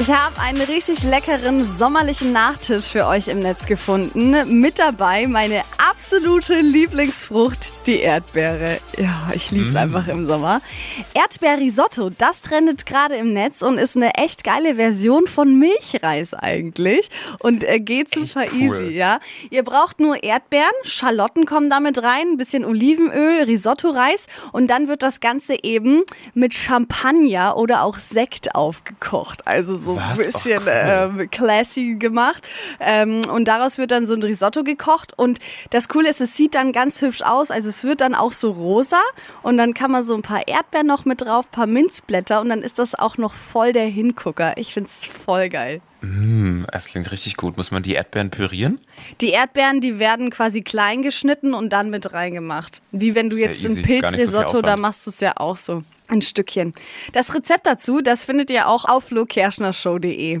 Ich habe einen richtig leckeren sommerlichen Nachtisch für euch im Netz gefunden. Mit dabei meine absolute Lieblingsfrucht, die Erdbeere. Ja, ich liebe es einfach im Sommer. Erdbeerrisotto, das trendet gerade im Netz und ist eine echt geile Version von Milchreis eigentlich. Und äh, geht super cool. easy, ja. Ihr braucht nur Erdbeeren, Schalotten kommen damit rein, ein bisschen Olivenöl, Risotto-Reis und dann wird das Ganze eben mit Champagner oder auch Sekt aufgekocht. Also so ein Was? bisschen Ach, cool. ähm, classy gemacht. Ähm, und daraus wird dann so ein Risotto gekocht. Und das Coole ist, es sieht dann ganz hübsch aus. Also es wird dann auch so rosa. Und dann kann man so ein paar Erdbeeren noch mit drauf, ein paar Minzblätter. Und dann ist das auch noch voll der Hingucker. Ich find's voll geil. Hm, das klingt richtig gut. Muss man die Erdbeeren pürieren? Die Erdbeeren, die werden quasi klein geschnitten und dann mit reingemacht. Wie wenn du Sehr jetzt easy, ein nicht so Pilzrisotto, da machst du es ja auch so. Ein Stückchen. Das Rezept dazu, das findet ihr auch auf flokerschnershow.de.